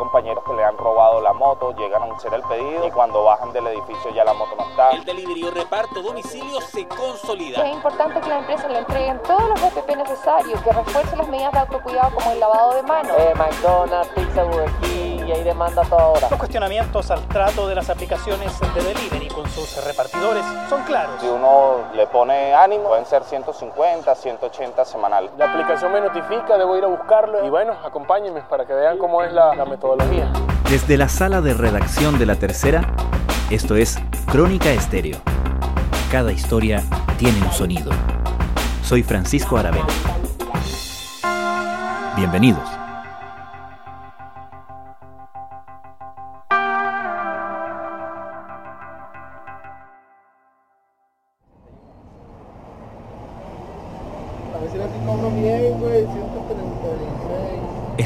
Compañeros que le han robado la moto, llegan a hacer el pedido y cuando bajan del edificio ya la moto no está. El delivery o reparto domicilio se consolida. Es importante que las empresas le entreguen todos los EPP necesarios, que refuercen las medidas de autocuidado como el lavado de manos. Eh, McDonald's, Pizza Burger King, y ahí demanda toda hora. Los cuestionamientos al trato de las aplicaciones de delivery con sus repartidores son claros. Si uno le pone ánimo, pueden ser 150, 180 semanal. La aplicación me notifica, debo ir a buscarlo y bueno, acompáñenme para que vean cómo es la, la metodología. Desde la sala de redacción de La Tercera, esto es Crónica Estéreo. Cada historia tiene un sonido. Soy Francisco Aravena. Bienvenidos.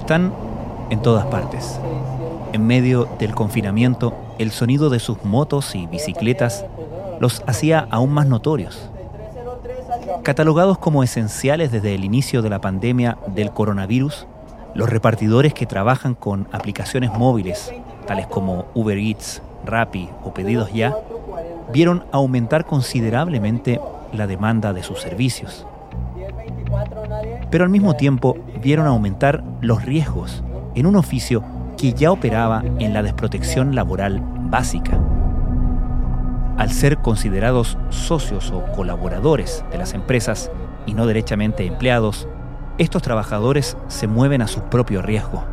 Están en todas partes. En medio del confinamiento, el sonido de sus motos y bicicletas los hacía aún más notorios. Catalogados como esenciales desde el inicio de la pandemia del coronavirus, los repartidores que trabajan con aplicaciones móviles, tales como Uber Eats, Rappi o Pedidos Ya, vieron aumentar considerablemente la demanda de sus servicios. Pero al mismo tiempo vieron aumentar los riesgos en un oficio que ya operaba en la desprotección laboral básica. Al ser considerados socios o colaboradores de las empresas y no derechamente empleados, estos trabajadores se mueven a su propio riesgo.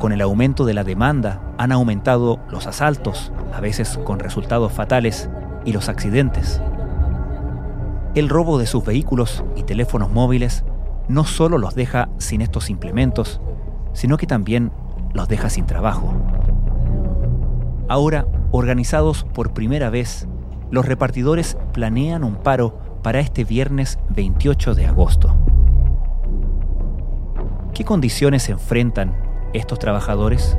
Con el aumento de la demanda han aumentado los asaltos, a veces con resultados fatales, y los accidentes. El robo de sus vehículos y teléfonos móviles no solo los deja sin estos implementos, sino que también los deja sin trabajo. Ahora, organizados por primera vez, los repartidores planean un paro para este viernes 28 de agosto. ¿Qué condiciones enfrentan estos trabajadores?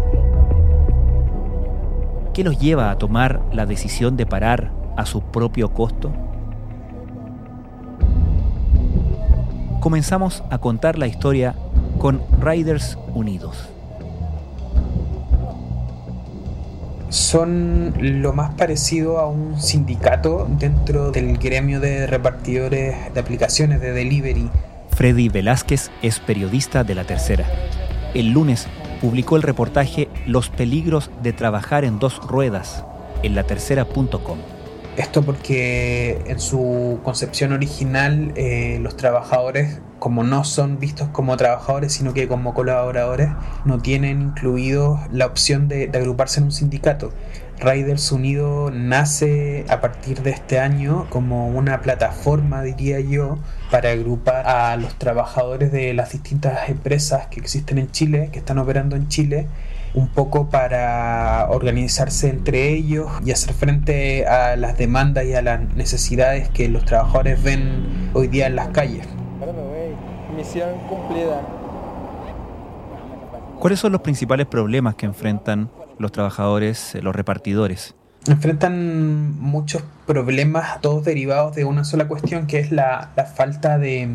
¿Qué los lleva a tomar la decisión de parar a su propio costo? Comenzamos a contar la historia con Riders Unidos. Son lo más parecido a un sindicato dentro del gremio de repartidores de aplicaciones de delivery. Freddy Velázquez es periodista de La Tercera. El lunes publicó el reportaje Los peligros de trabajar en dos ruedas en latercera.com. Esto porque en su concepción original eh, los trabajadores, como no son vistos como trabajadores, sino que como colaboradores, no tienen incluido la opción de, de agruparse en un sindicato. Riders Unido nace a partir de este año como una plataforma, diría yo, para agrupar a los trabajadores de las distintas empresas que existen en Chile, que están operando en Chile, un poco para organizarse entre ellos y hacer frente a las demandas y a las necesidades que los trabajadores ven hoy día en las calles. Misión cumplida. ¿Cuáles son los principales problemas que enfrentan los trabajadores, los repartidores? Enfrentan muchos problemas, todos derivados de una sola cuestión, que es la, la falta de,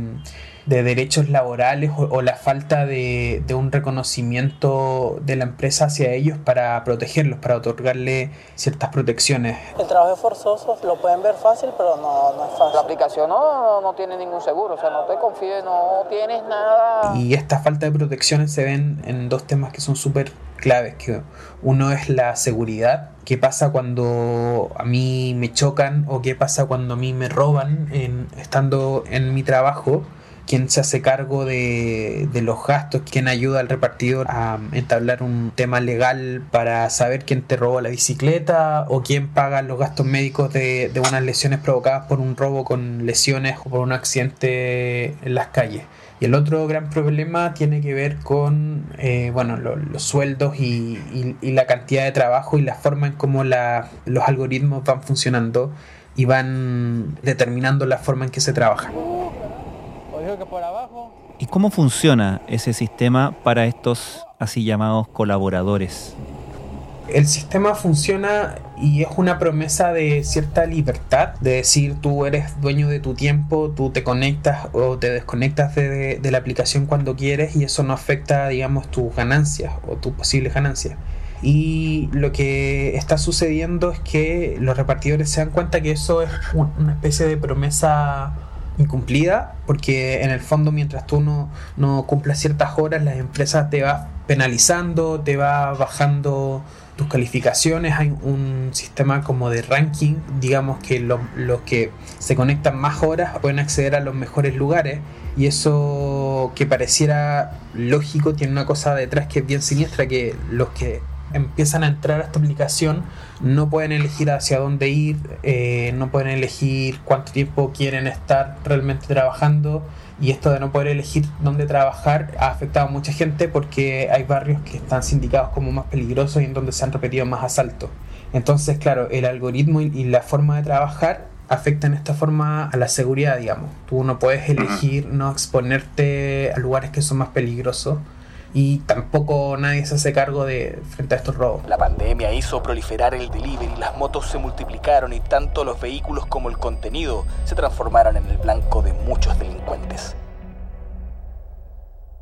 de, derechos laborales o, o la falta de, de, un reconocimiento de la empresa hacia ellos para protegerlos, para otorgarle ciertas protecciones. El trabajo es forzoso, lo pueden ver fácil, pero no, no es fácil. La aplicación no, no, tiene ningún seguro, o sea, no te confíes, no tienes nada. Y esta falta de protecciones se ven en dos temas que son súper claves, que uno es la seguridad, qué pasa cuando a mí me chocan o qué pasa cuando a mí me roban en, estando en mi trabajo, quién se hace cargo de, los gastos, quién ayuda al repartidor a entablar un tema legal para saber quién te robó la bicicleta o quién paga los gastos médicos de, de unas lesiones provocadas por un robo con lesiones o por un accidente en las calles. Y el otro gran problema tiene que ver con eh, bueno, lo, los sueldos y, y, y, la cantidad de trabajo y la forma en cómo la, los algoritmos van funcionando y van determinando la forma en que se trabaja. ¿Y cómo funciona ese sistema para estos así llamados colaboradores? El sistema funciona y es una promesa de cierta libertad, de decir tú eres dueño de tu tiempo, tú te conectas o te desconectas de, de la aplicación cuando quieres y eso no afecta, digamos, tus ganancias o tus posibles ganancias. Y lo que está sucediendo es que los repartidores se dan cuenta que eso es una especie de promesa incumplida, porque en el fondo mientras tú no, no cumplas ciertas horas, las empresas te va penalizando, te va bajando tus calificaciones, hay un sistema como de ranking, digamos que los que se conectan más horas pueden acceder a los mejores lugares y eso que pareciera lógico tiene una cosa detrás que es bien siniestra, que los que empiezan a entrar a esta aplicación no pueden elegir hacia dónde ir, eh, no pueden elegir cuánto tiempo quieren estar realmente trabajando y esto de no poder elegir dónde trabajar ha afectado a mucha gente porque hay barrios que están sindicados como más peligrosos y en donde se han repetido más asaltos. Entonces, claro, el algoritmo y la forma de trabajar afectan de esta forma a la seguridad, digamos. Tú no puedes elegir no exponerte a lugares que son más peligrosos y tampoco nadie se hace cargo de frente a estos robos. La pandemia hizo proliferar el delivery, las motos se multiplicaron y tanto los vehículos como el contenido se transformaron en el blanco de muchos delincuentes.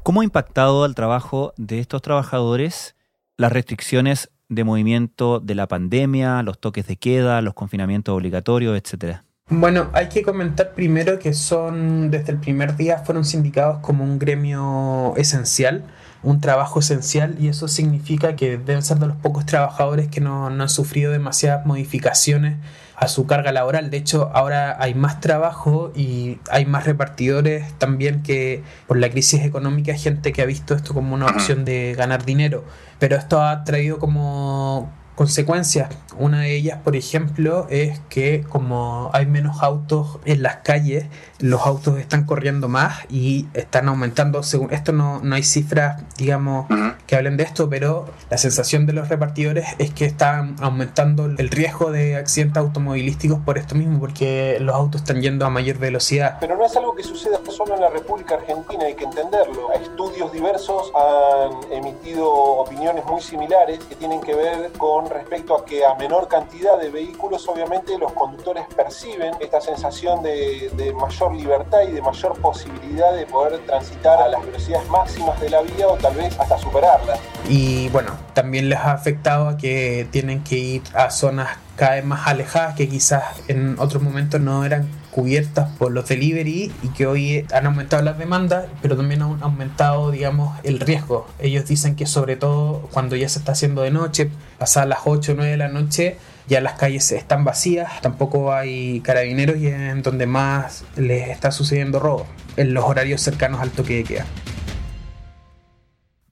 ¿Cómo ha impactado al trabajo de estos trabajadores las restricciones de movimiento de la pandemia, los toques de queda, los confinamientos obligatorios, etcétera? Bueno, hay que comentar primero que son, desde el primer día, fueron sindicados como un gremio esencial un trabajo esencial y eso significa que deben ser de los pocos trabajadores que no, han sufrido demasiadas modificaciones a su carga laboral. De hecho, ahora hay más trabajo y hay más repartidores también que por la crisis económica hay gente que ha visto esto como una opción de ganar dinero. Pero esto ha traído como consecuencias. Una de ellas, por ejemplo, es que como hay menos autos en las calles, los autos están corriendo más y están aumentando. Según esto no, no hay cifras, digamos, que hablen de esto, pero la sensación de los repartidores es que están aumentando el riesgo de accidentes automovilísticos por esto mismo, porque los autos están yendo a mayor velocidad. Pero no es algo que suceda solo en la República Argentina, hay que entenderlo. Estudios diversos han emitido opiniones muy similares que tienen que ver con respecto a que a menor cantidad de vehículos, obviamente los conductores perciben esta sensación de, mayor libertad y de mayor posibilidad de poder transitar a las velocidades máximas de la vía o tal vez hasta superarlas. Y bueno, también les ha afectado a que tienen que ir a zonas cada vez más alejadas que quizás en otros momentos no eran cubiertas por los delivery y que hoy han aumentado las demandas, pero también han aumentado, digamos, el riesgo. Ellos dicen que sobre todo cuando ya se está haciendo de noche, pasadas las 8 o 9 de la noche, ya las calles están vacías, tampoco hay carabineros y en donde más les está sucediendo robo, en los horarios cercanos al toque de queda.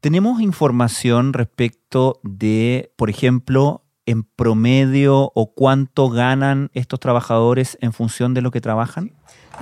¿Tenemos información respecto de, por ejemplo, en promedio o cuánto ganan estos trabajadores en función de lo que trabajan?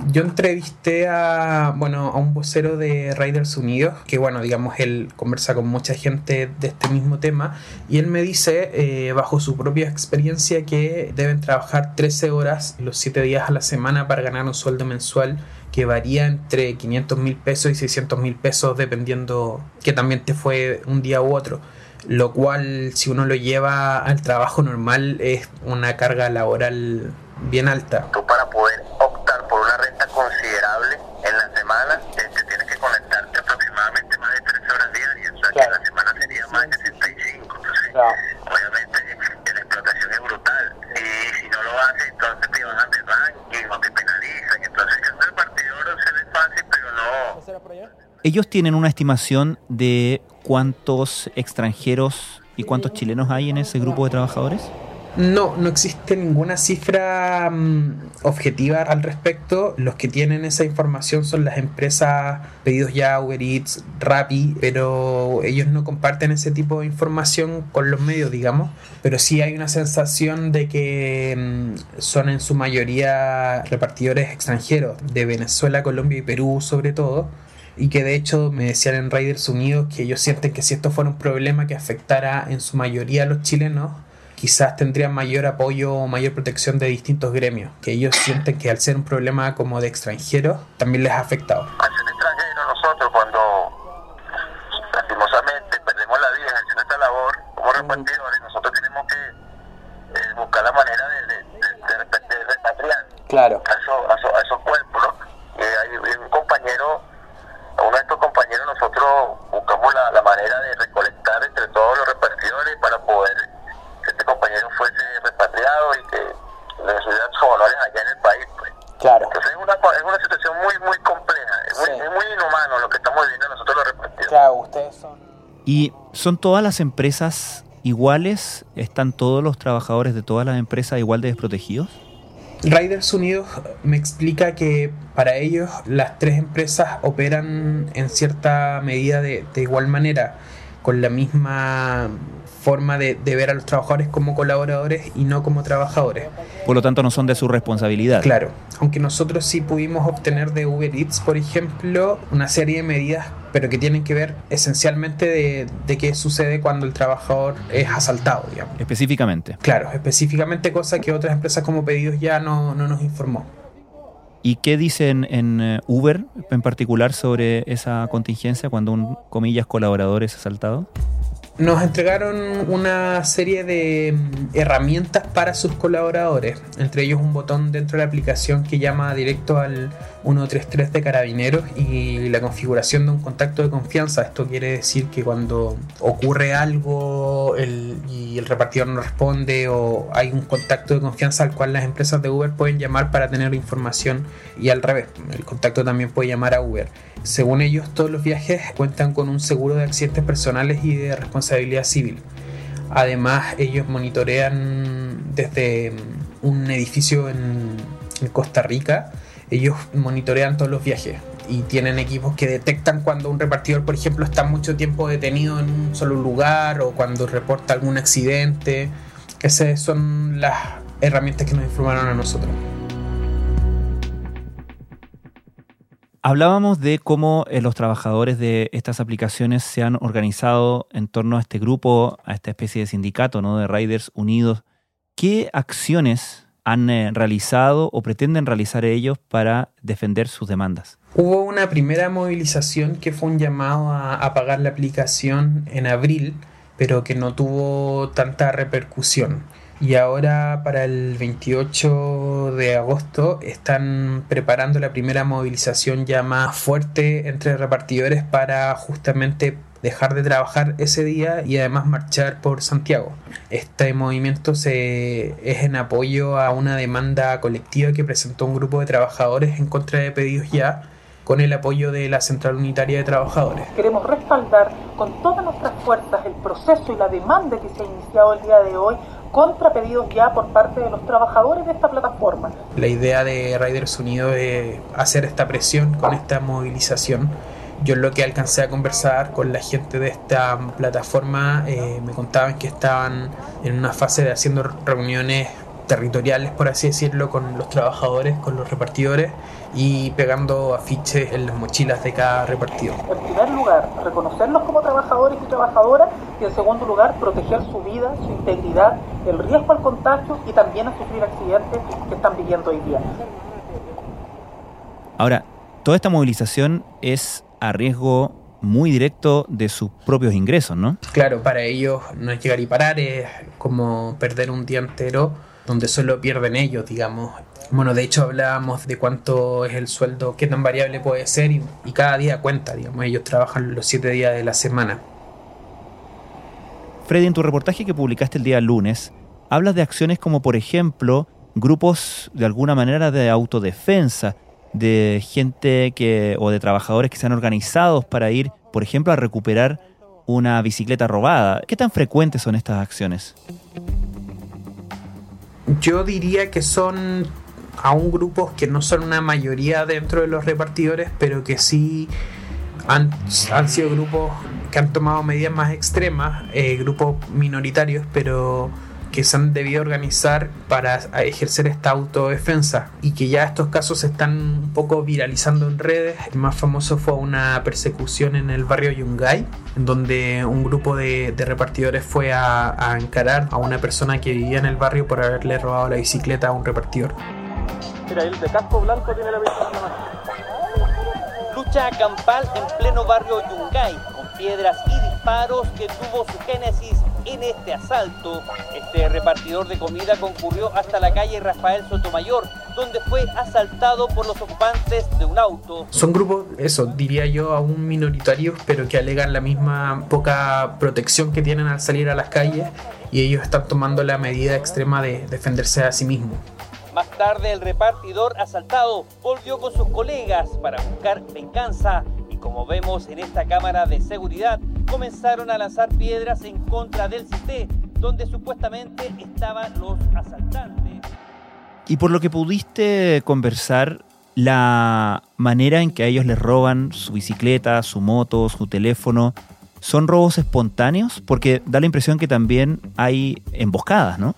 Yo entrevisté a, bueno, a un vocero de Riders Unidos, que bueno, digamos, él conversa con mucha gente de este mismo tema, y él me dice, eh, bajo su propia experiencia, que deben trabajar 13 horas los 7 días a la semana para ganar un sueldo mensual que varía entre 500 mil pesos y 600 mil pesos, dependiendo que también te fue un día u otro lo cual si uno lo lleva al trabajo normal es una carga laboral bien alta. Tú para poder optar por una renta considerable en la semana te, tienes que conectarte aproximadamente más de 3 horas diarias, o sea que la semana sería más de 65, entonces obviamente la explotación es brutal. Y si no lo haces entonces te bajan de ranking o te penalizan, entonces el repartidor se ve fácil pero no... Ellos tienen una estimación de cuántos extranjeros y cuántos chilenos hay en ese grupo de trabajadores? No, no existe ninguna cifra mm, objetiva al respecto. Los que tienen esa información son las empresas pedidos ya, Uber Eats, Rappi, pero ellos no comparten ese tipo de información con los medios, digamos. Pero sí hay una sensación de que mm, son en su mayoría repartidores extranjeros, de Venezuela, Colombia y Perú sobre todo y que de hecho me decían en Riders Unidos que ellos sienten que si esto fuera un problema que afectara en su mayoría a los chilenos, quizás tendrían mayor apoyo o mayor protección de distintos gremios, que ellos sienten que al ser un problema como de extranjeros también les ha afectado. Al ser extranjeros nosotros cuando lastimosamente perdemos la vida en esta labor como repartidores, nosotros tenemos que eh, buscar la manera de, de, de, de repatriar claro esos, a esos cuerpos. ¿no? Eh, hay, hay un compañero, a uno de estos compañeros nosotros buscamos la, la manera de recolectar entre todos los repartidores para poder que este compañero fuese repatriado y que le recibieran sus honores allá en el país. Pues. Claro. Entonces es una, es una situación muy, muy compleja, es muy, Sí. es muy inhumano lo que estamos viviendo nosotros los repartidores. Claro, ustedes son... ¿Y son todas las empresas iguales? ¿Están todos los trabajadores de todas las empresas igual de desprotegidos? Riders Unidos me explica que para ellos las tres empresas operan en cierta medida de, de igual manera, con la misma forma de, de ver a los trabajadores como colaboradores y no como trabajadores. Por lo tanto, no son de su responsabilidad. Claro, aunque nosotros sí pudimos obtener de Uber Eats, por ejemplo, una serie de medidas, pero que tienen que ver esencialmente de, de qué sucede cuando el trabajador es asaltado, digamos. Específicamente. Claro, específicamente cosa que otras empresas como Pedidos ya no, no nos informó. ¿Y qué dicen en eh, Uber en particular sobre esa contingencia cuando un, comillas, colaborador es asaltado? Nos entregaron una serie de mm, herramientas para sus colaboradores, entre ellos un botón dentro de la aplicación que llama directo al 133 de carabineros y la configuración de un contacto de confianza. Esto quiere decir que cuando ocurre algo el- y el repartidor no responde o hay un contacto de confianza al cual las empresas de Uber pueden llamar para tener información y al revés, el contacto también puede llamar a Uber. Según ellos, todos los viajes cuentan con un seguro de accidentes personales y de responsabilidad civil. Además, ellos monitorean desde un edificio en Costa Rica, ellos monitorean todos los viajes y tienen equipos que detectan cuando un repartidor, por ejemplo, está mucho tiempo detenido en un solo lugar o cuando reporta algún accidente. Esas son las herramientas que nos informaron a nosotros. Hablábamos de cómo eh, los trabajadores de estas aplicaciones se han organizado en torno a este grupo, a esta especie de sindicato ¿no? de Riders Unidos. ¿Qué acciones han eh, realizado o pretenden realizar ellos para defender sus demandas? Hubo una primera movilización que fue un llamado a apagar la aplicación en abril, pero que no tuvo tanta repercusión. Y ahora para el 28 de agosto están preparando la primera movilización ya más fuerte entre repartidores para justamente dejar de trabajar ese día y además marchar por Santiago. Este movimiento se, es en apoyo a una demanda colectiva que presentó un grupo de trabajadores en contra de pedidos ya con el apoyo de la Central Unitaria de Trabajadores. Queremos respaldar con todas nuestras fuerzas el proceso y la demanda que se ha iniciado el día de hoy contra pedidos ya por parte de los trabajadores de esta plataforma. La idea de Riders Unidos es hacer esta presión con esta movilización. Yo lo que alcancé a conversar con la gente de esta plataforma eh, me contaban que estaban en una fase de haciendo reuniones territoriales, por así decirlo, con los trabajadores, con los repartidores y pegando afiches en las mochilas de cada repartidor. En primer lugar, reconocerlos como trabajadores y trabajadoras y en segundo lugar, proteger su vida, su integridad, el riesgo al contagio y también a sufrir accidentes que están viviendo hoy día. Ahora, toda esta movilización es a riesgo muy directo de sus propios ingresos, ¿no? Claro, para ellos no es llegar y parar, es como perder un día entero donde solo pierden ellos, digamos. Bueno, de hecho hablábamos de cuánto es el sueldo, qué tan variable puede ser y, y cada día cuenta, digamos. Ellos trabajan los siete días de la semana. Freddy, en tu reportaje que publicaste el día lunes, hablas de acciones como, por ejemplo, grupos de alguna manera de autodefensa, de gente que o de trabajadores que se han organizados para ir, por ejemplo, a recuperar una bicicleta robada. ¿Qué tan frecuentes son estas acciones? Yo diría que son aún grupos que no son una mayoría dentro de los repartidores, pero que sí han, han sido grupos que han tomado medidas más extremas, eh, grupos minoritarios, pero que se han debido organizar para ejercer esta autodefensa y que ya estos casos se están un poco viralizando en redes. El más famoso fue una persecución en el barrio Yungay, en donde un grupo de, repartidores fue a, a encarar a una persona que vivía en el barrio por haberle robado la bicicleta a un repartidor. Mira, el de casco blanco tiene la Lucha campal en pleno barrio Yungay, con piedras y disparos que tuvo su génesis en este asalto. Este repartidor de comida concurrió hasta la calle Rafael Sotomayor, donde fue asaltado por los ocupantes de un auto. Son grupos, eso, diría yo, aún minoritarios, pero que alegan la misma poca protección que tienen al salir a las calles y ellos están tomando la medida extrema de defenderse a sí mismos. Más tarde el repartidor asaltado volvió con sus colegas para buscar venganza como vemos en esta cámara de seguridad comenzaron a lanzar piedras en contra del CITE donde supuestamente estaban los asaltantes. Y por lo que pudiste conversar, la manera en que a ellos les roban su bicicleta, su moto, su teléfono, ¿son robos espontáneos? Porque da la impresión que también hay emboscadas, ¿no?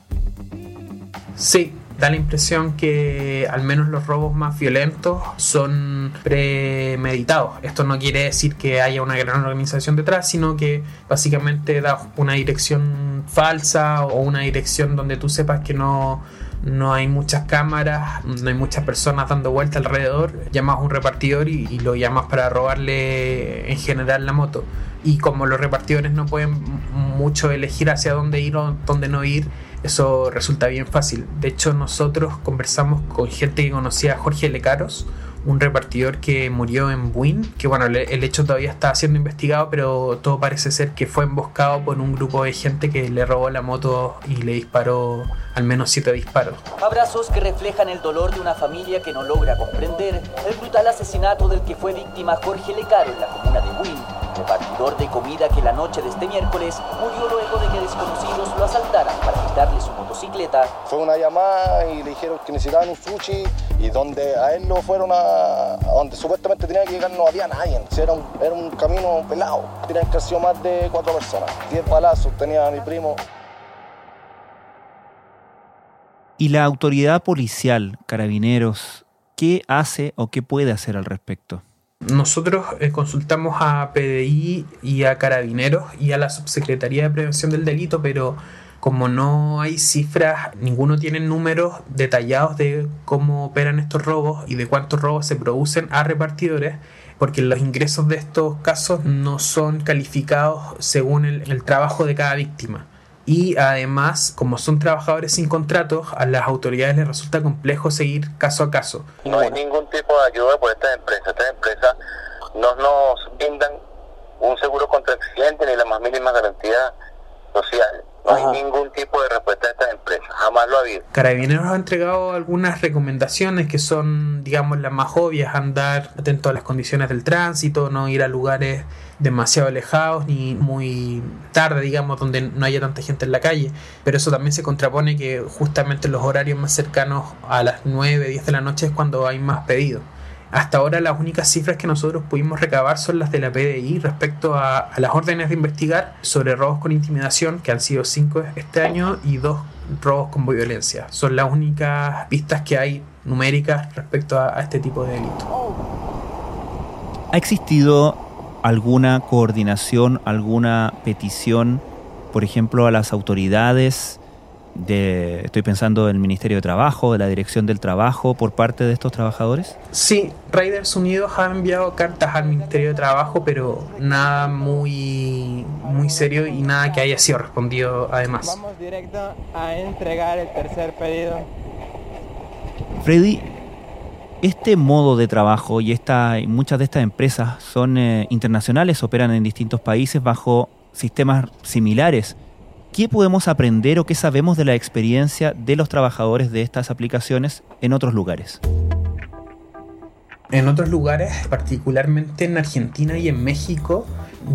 Sí, da la impresión que al menos los robos más violentos son premeditados. Esto no quiere decir que haya una gran organización detrás, sino que básicamente da una dirección falsa o una dirección donde tú sepas que no no hay muchas cámaras, no hay muchas personas dando vuelta alrededor, llamas a un repartidor y, y, lo llamas para robarle en general la moto. Y como los repartidores no pueden mucho elegir hacia dónde ir o dónde no ir, eso resulta bien fácil. De hecho, nosotros conversamos con gente que conocía a Jorge Lecaros, un repartidor que murió en Buin, que bueno, el hecho todavía está siendo investigado, pero todo parece ser que fue emboscado por un grupo de gente que le robó la moto y le disparó al menos siete disparos. Abrazos que reflejan el dolor de una familia que no logra comprender el brutal asesinato del que fue víctima Jorge Lecaro en la comuna de Buin, repartidor de comida que la noche de este miércoles murió luego de que desconocidos lo asaltaran para quitarle su motocicleta. Fue una llamada y le dijeron que necesitaban un sushi y donde a él lo fueron a, donde supuestamente tenía que llegar no había nadie. Era un, era un camino pelado. Tenían que sido más de cuatro personas. Diez palazos tenía a mi primo. ¿Y la autoridad policial, carabineros, qué hace o qué puede hacer al respecto? Nosotros eh, consultamos a PDI y a Carabineros y a la Subsecretaría de Prevención del Delito, pero como no hay cifras, ninguno tiene números detallados de cómo operan estos robos y de cuántos robos se producen a repartidores, porque los ingresos de estos casos no son calificados según el, el trabajo de cada víctima. Y además, como son trabajadores sin contratos, a las autoridades les resulta complejo seguir caso a caso. No hay ningún tipo de ayuda por estas empresas. Estas empresas no nos brindan un seguro contra accidente ni la más mínima garantía social. No hay ningún tipo de respuesta Carabineros ha entregado algunas recomendaciones que son, digamos, las más obvias, andar atento a las condiciones del tránsito, no ir a lugares demasiado alejados ni muy tarde, digamos, donde no haya tanta gente en la calle. Pero eso también se contrapone que justamente los horarios más cercanos a las 9, 10 de la noche es cuando hay más pedidos. Hasta ahora las únicas cifras que nosotros pudimos recabar son las de la PDI respecto a, a las órdenes de investigar sobre robos con intimidación, que han sido 5 este año, y 2 robos con violencia. Son las únicas pistas que hay numéricas respecto a, a este tipo de delitos. ¿Ha existido alguna coordinación, alguna petición, por ejemplo, a las autoridades? De, estoy pensando en el Ministerio de Trabajo, de la Dirección del Trabajo, por parte de estos trabajadores? Sí, Raiders Unidos ha enviado cartas al Ministerio de Trabajo, pero nada muy, muy serio y nada que haya sido respondido además. Vamos directo a entregar el tercer pedido. Freddy, este modo de trabajo y esta, muchas de estas empresas son eh, internacionales, operan en distintos países bajo sistemas similares. ¿Qué podemos aprender o qué sabemos de la experiencia de los trabajadores de estas aplicaciones en otros lugares? En otros lugares, particularmente en Argentina y en México,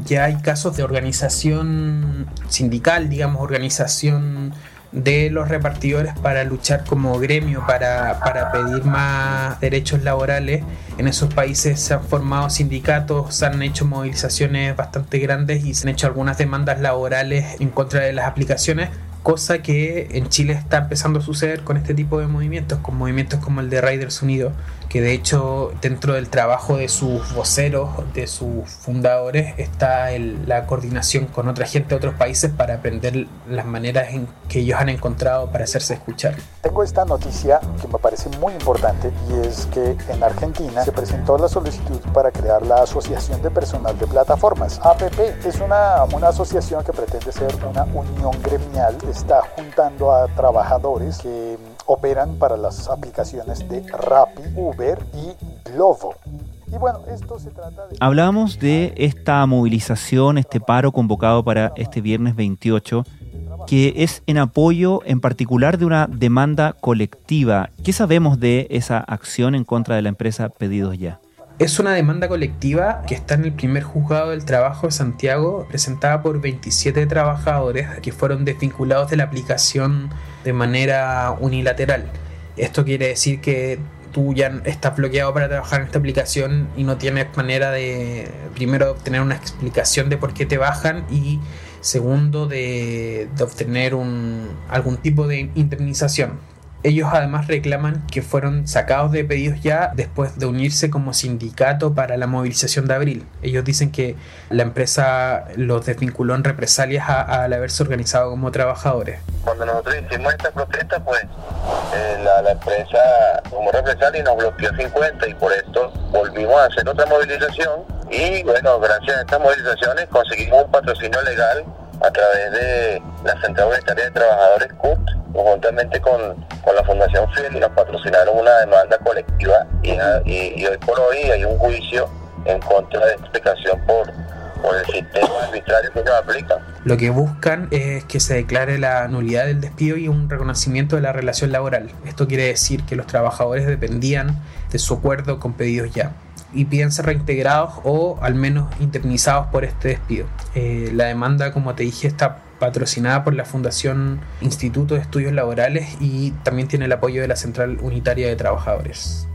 ya hay casos de organización sindical, digamos, organización de los repartidores para luchar como gremio, para, para, pedir más derechos laborales. En esos países se han formado sindicatos, se han hecho movilizaciones bastante grandes y se han hecho algunas demandas laborales en contra de las aplicaciones cosa que en Chile está empezando a suceder con este tipo de movimientos, con movimientos como el de Riders Unidos, que de hecho dentro del trabajo de sus voceros, de sus fundadores, está la coordinación con otra gente de otros países para aprender las maneras en que ellos han encontrado para hacerse escuchar. Tengo esta noticia que me parece muy importante y es que en Argentina se presentó la solicitud para crear la Asociación de Personal de Plataformas. APP es una, una asociación que pretende ser una unión gremial, está juntando a trabajadores que operan para las aplicaciones de Rappi, Uber y Glovo. Y bueno, esto se trata de... Hablamos de esta movilización, este paro convocado para este viernes 28, que es en apoyo en particular de una demanda colectiva. ¿Qué sabemos de esa acción en contra de la empresa Pedidos Ya? Es una demanda colectiva que está en el primer juzgado del trabajo de Santiago, presentada por 27 trabajadores que fueron desvinculados de la aplicación de manera unilateral. Esto quiere decir que tú ya estás bloqueado para trabajar en esta aplicación y no tienes manera de, primero, obtener una explicación de por qué te bajan y segundo, de, de obtener un, algún tipo de indemnización. Ellos además reclaman que fueron sacados de pedidos ya después de unirse como sindicato para la movilización de abril. Ellos dicen que la empresa los desvinculó en represalias al haberse organizado como trabajadores. Cuando nosotros hicimos esta protesta, pues eh, la, empresa como represalia nos bloqueó 50 y por esto volvimos a hacer otra movilización y bueno, gracias a estas movilizaciones conseguimos un patrocinio legal a través de la Central Unitaria de Trabajadores CUT conjuntamente con, la Fundación FIEL y nos patrocinaron una demanda colectiva y, hoy por hoy hay un juicio en contra de explicación por, por el sistema arbitrario que nos aplica. Lo que buscan es que se declare la nulidad del despido y un reconocimiento de la relación laboral. Esto quiere decir que los trabajadores dependían de su acuerdo con pedidos ya y piden ser reintegrados o al menos indemnizados por este despido. Eh, la demanda, como te dije, está patrocinada por la Fundación Instituto de Estudios Laborales y también tiene el apoyo de la Central Unitaria de Trabajadores.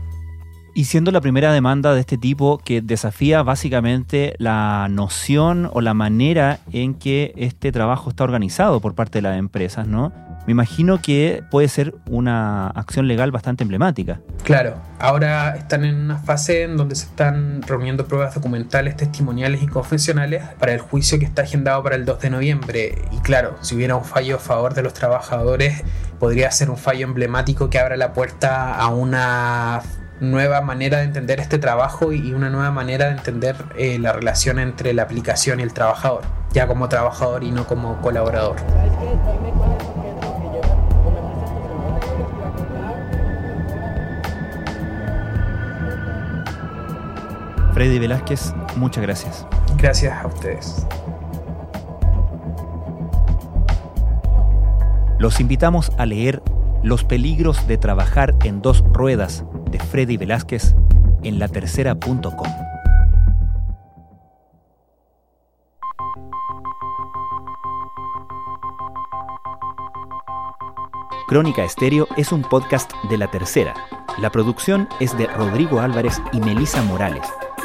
Y siendo la primera demanda de este tipo que desafía básicamente la noción o la manera en que este trabajo está organizado por parte de las empresas, ¿no? Me imagino que puede ser una acción legal bastante emblemática. Claro, ahora están en una fase en donde se están reuniendo pruebas documentales, testimoniales y confesionales para el juicio que está agendado para el 2 de noviembre. Y claro, si hubiera un fallo a favor de los trabajadores, podría ser un fallo emblemático que abra la puerta a una nueva manera de entender este trabajo y una nueva manera de entender eh, la relación entre la aplicación y el trabajador, ya como trabajador y no como colaborador. Freddy Velázquez, muchas gracias. Gracias a ustedes. Los invitamos a leer Los peligros de trabajar en dos ruedas de Freddy Velázquez en latercera.com. Crónica Estéreo es un podcast de La Tercera. La producción es de Rodrigo Álvarez y Melisa Morales